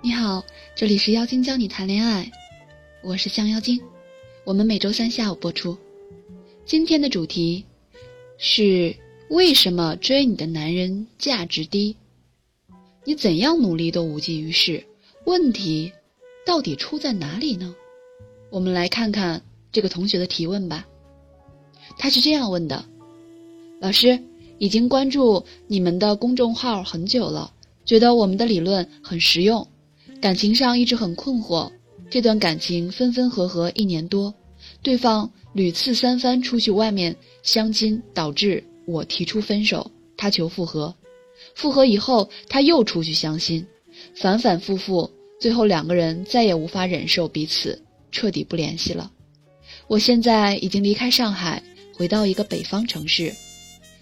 你好，这里是妖精教你谈恋爱，我是香妖精，我们每周三下午播出。今天的主题是为什么追你的男人价值低？你怎样努力都无济于事，问题到底出在哪里呢？我们来看看这个同学的提问吧。他是这样问的：老师，已经关注你们的公众号很久了，觉得我们的理论很实用。感情上一直很困惑，这段感情分分合合一年多，对方屡次三番出去外面相亲，导致我提出分手，他求复合，复合以后他又出去相亲，反反复复，最后两个人再也无法忍受彼此，彻底不联系了。我现在已经离开上海，回到一个北方城市，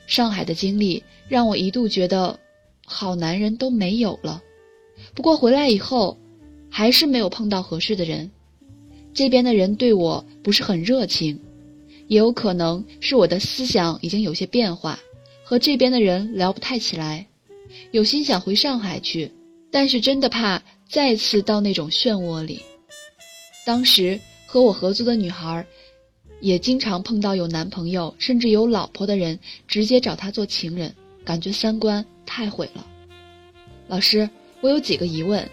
上海的经历让我一度觉得，好男人都没有了。不过回来以后，还是没有碰到合适的人。这边的人对我不是很热情，也有可能是我的思想已经有些变化，和这边的人聊不太起来。有心想回上海去，但是真的怕再次到那种漩涡里。当时和我合租的女孩，也经常碰到有男朋友甚至有老婆的人直接找她做情人，感觉三观太毁了。老师。我有几个疑问：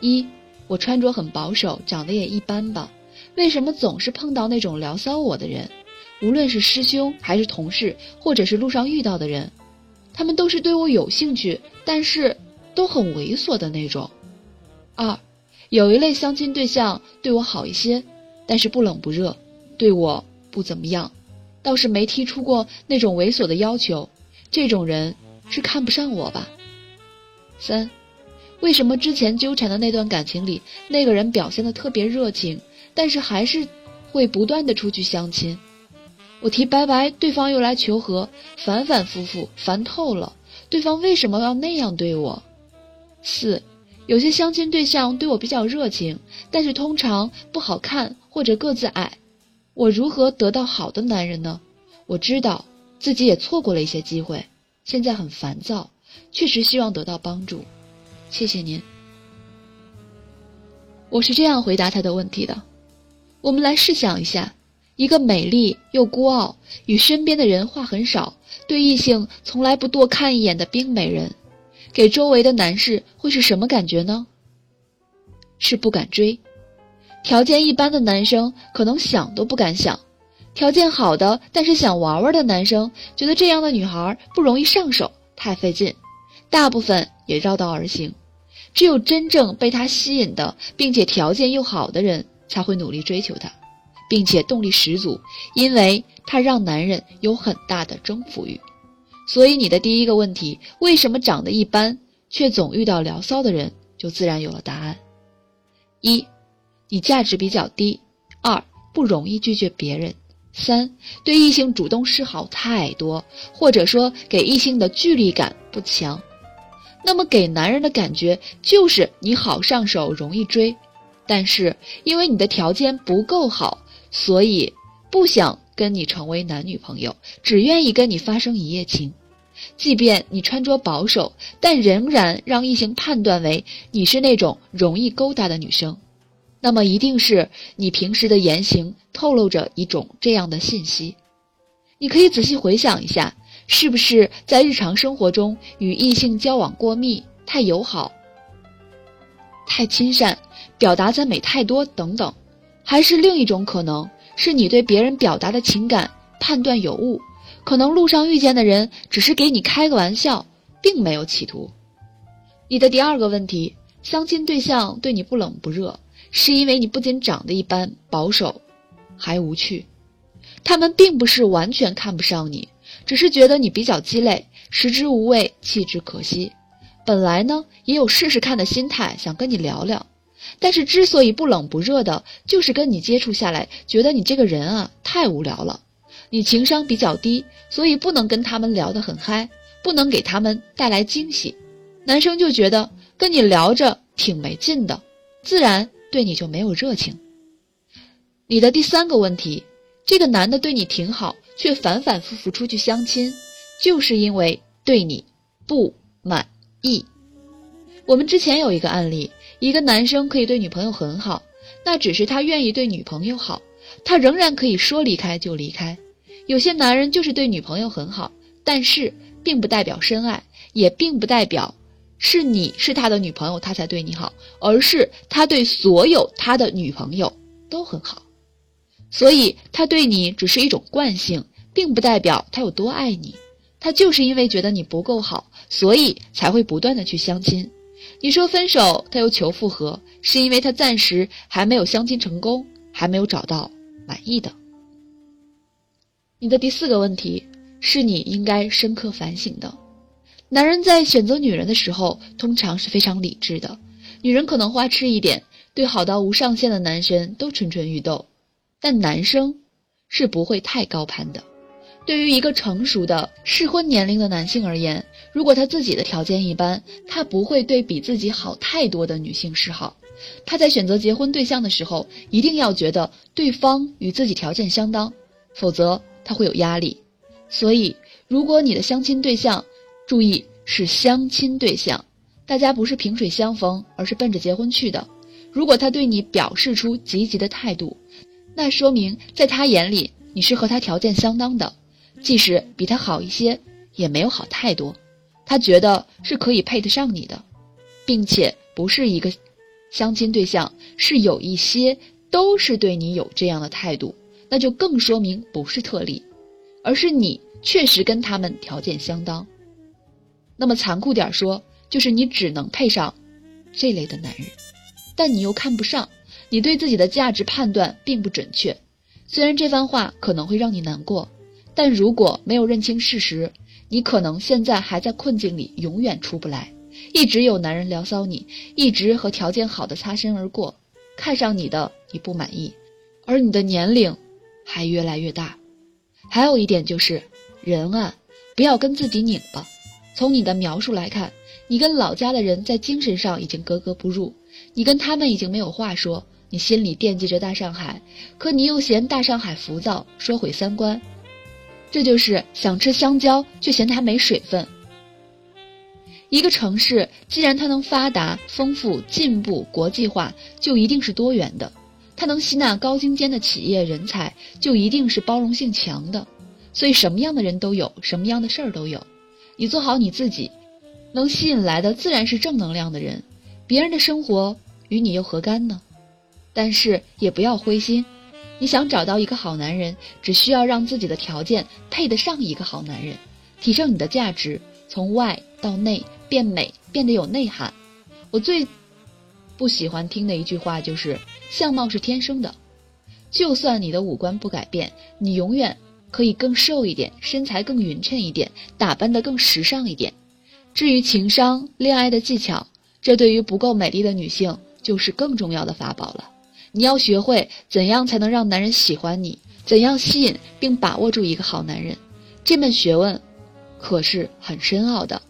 一，我穿着很保守，长得也一般吧，为什么总是碰到那种聊骚我的人？无论是师兄还是同事，或者是路上遇到的人，他们都是对我有兴趣，但是都很猥琐的那种。二，有一类相亲对象对我好一些，但是不冷不热，对我不怎么样，倒是没提出过那种猥琐的要求，这种人是看不上我吧？三。为什么之前纠缠的那段感情里，那个人表现的特别热情，但是还是会不断的出去相亲？我提拜拜，对方又来求和，反反复复，烦透了。对方为什么要那样对我？四，有些相亲对象对我比较热情，但是通常不好看或者个子矮，我如何得到好的男人呢？我知道自己也错过了一些机会，现在很烦躁，确实希望得到帮助。谢谢您。我是这样回答他的问题的：我们来试想一下，一个美丽又孤傲、与身边的人话很少、对异性从来不多看一眼的冰美人，给周围的男士会是什么感觉呢？是不敢追。条件一般的男生可能想都不敢想；条件好的但是想玩玩的男生，觉得这样的女孩不容易上手，太费劲，大部分也绕道而行。只有真正被他吸引的，并且条件又好的人，才会努力追求他，并且动力十足，因为他让男人有很大的征服欲。所以你的第一个问题，为什么长得一般却总遇到聊骚的人，就自然有了答案：一，你价值比较低；二，不容易拒绝别人；三，对异性主动示好太多，或者说给异性的距离感不强。那么给男人的感觉就是你好上手，容易追，但是因为你的条件不够好，所以不想跟你成为男女朋友，只愿意跟你发生一夜情。即便你穿着保守，但仍然让异性判断为你是那种容易勾搭的女生。那么一定是你平时的言行透露着一种这样的信息。你可以仔细回想一下。是不是在日常生活中与异性交往过密、太友好、太亲善、表达赞美太多等等？还是另一种可能，是你对别人表达的情感判断有误？可能路上遇见的人只是给你开个玩笑，并没有企图。你的第二个问题，相亲对象对你不冷不热，是因为你不仅长得一般、保守，还无趣。他们并不是完全看不上你。只是觉得你比较鸡肋，食之无味，弃之可惜。本来呢，也有试试看的心态，想跟你聊聊。但是之所以不冷不热的，就是跟你接触下来，觉得你这个人啊太无聊了。你情商比较低，所以不能跟他们聊得很嗨，不能给他们带来惊喜。男生就觉得跟你聊着挺没劲的，自然对你就没有热情。你的第三个问题，这个男的对你挺好。却反反复复出去相亲，就是因为对你不满意。我们之前有一个案例，一个男生可以对女朋友很好，那只是他愿意对女朋友好，他仍然可以说离开就离开。有些男人就是对女朋友很好，但是并不代表深爱，也并不代表是你是他的女朋友他才对你好，而是他对所有他的女朋友都很好。所以他对你只是一种惯性，并不代表他有多爱你。他就是因为觉得你不够好，所以才会不断的去相亲。你说分手，他又求复合，是因为他暂时还没有相亲成功，还没有找到满意的。你的第四个问题是你应该深刻反省的。男人在选择女人的时候，通常是非常理智的。女人可能花痴一点，对好到无上限的男生都蠢蠢欲动，但男生是不会太高攀的。对于一个成熟的适婚年龄的男性而言，如果他自己的条件一般，他不会对比自己好太多的女性示好。他在选择结婚对象的时候，一定要觉得对方与自己条件相当，否则他会有压力。所以，如果你的相亲对象，注意是相亲对象，大家不是萍水相逢，而是奔着结婚去的。如果他对你表示出积极的态度，那说明在他眼里你是和他条件相当的。即使比他好一些，也没有好太多。他觉得是可以配得上你的，并且不是一个相亲对象，是有一些都是对你有这样的态度，那就更说明不是特例，而是你确实跟他们条件相当。那么残酷点说，就是你只能配上这类的男人，但你又看不上，你对自己的价值判断并不准确。虽然这番话可能会让你难过。但如果没有认清事实，你可能现在还在困境里，永远出不来。一直有男人聊骚你，一直和条件好的擦身而过，看上你的你不满意，而你的年龄还越来越大。还有一点就是，人啊，不要跟自己拧巴。从你的描述来看，你跟老家的人在精神上已经格格不入，你跟他们已经没有话说，你心里惦记着大上海，可你又嫌大上海浮躁，说毁三观。这就是想吃香蕉却嫌它没水分。一个城市既然它能发达、丰富、进步、国际化，就一定是多元的；它能吸纳高精尖的企业人才，就一定是包容性强的。所以，什么样的人都有，什么样的事儿都有。你做好你自己，能吸引来的自然是正能量的人。别人的生活与你又何干呢？但是也不要灰心。你想找到一个好男人，只需要让自己的条件配得上一个好男人，提升你的价值，从外到内变美，变得有内涵。我最不喜欢听的一句话就是“相貌是天生的”，就算你的五官不改变，你永远可以更瘦一点，身材更匀称一点，打扮得更时尚一点。至于情商、恋爱的技巧，这对于不够美丽的女性就是更重要的法宝了。你要学会怎样才能让男人喜欢你，怎样吸引并把握住一个好男人，这门学问可是很深奥的。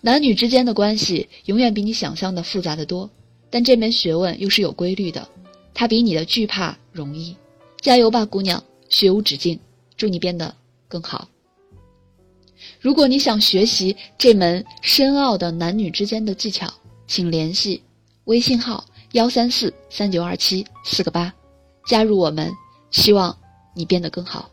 男女之间的关系永远比你想象的复杂的多，但这门学问又是有规律的，它比你的惧怕容易。加油吧，姑娘，学无止境，祝你变得更好。如果你想学习这门深奥的男女之间的技巧，请联系微信号。幺三四三九二七四个八，加入我们，希望你变得更好。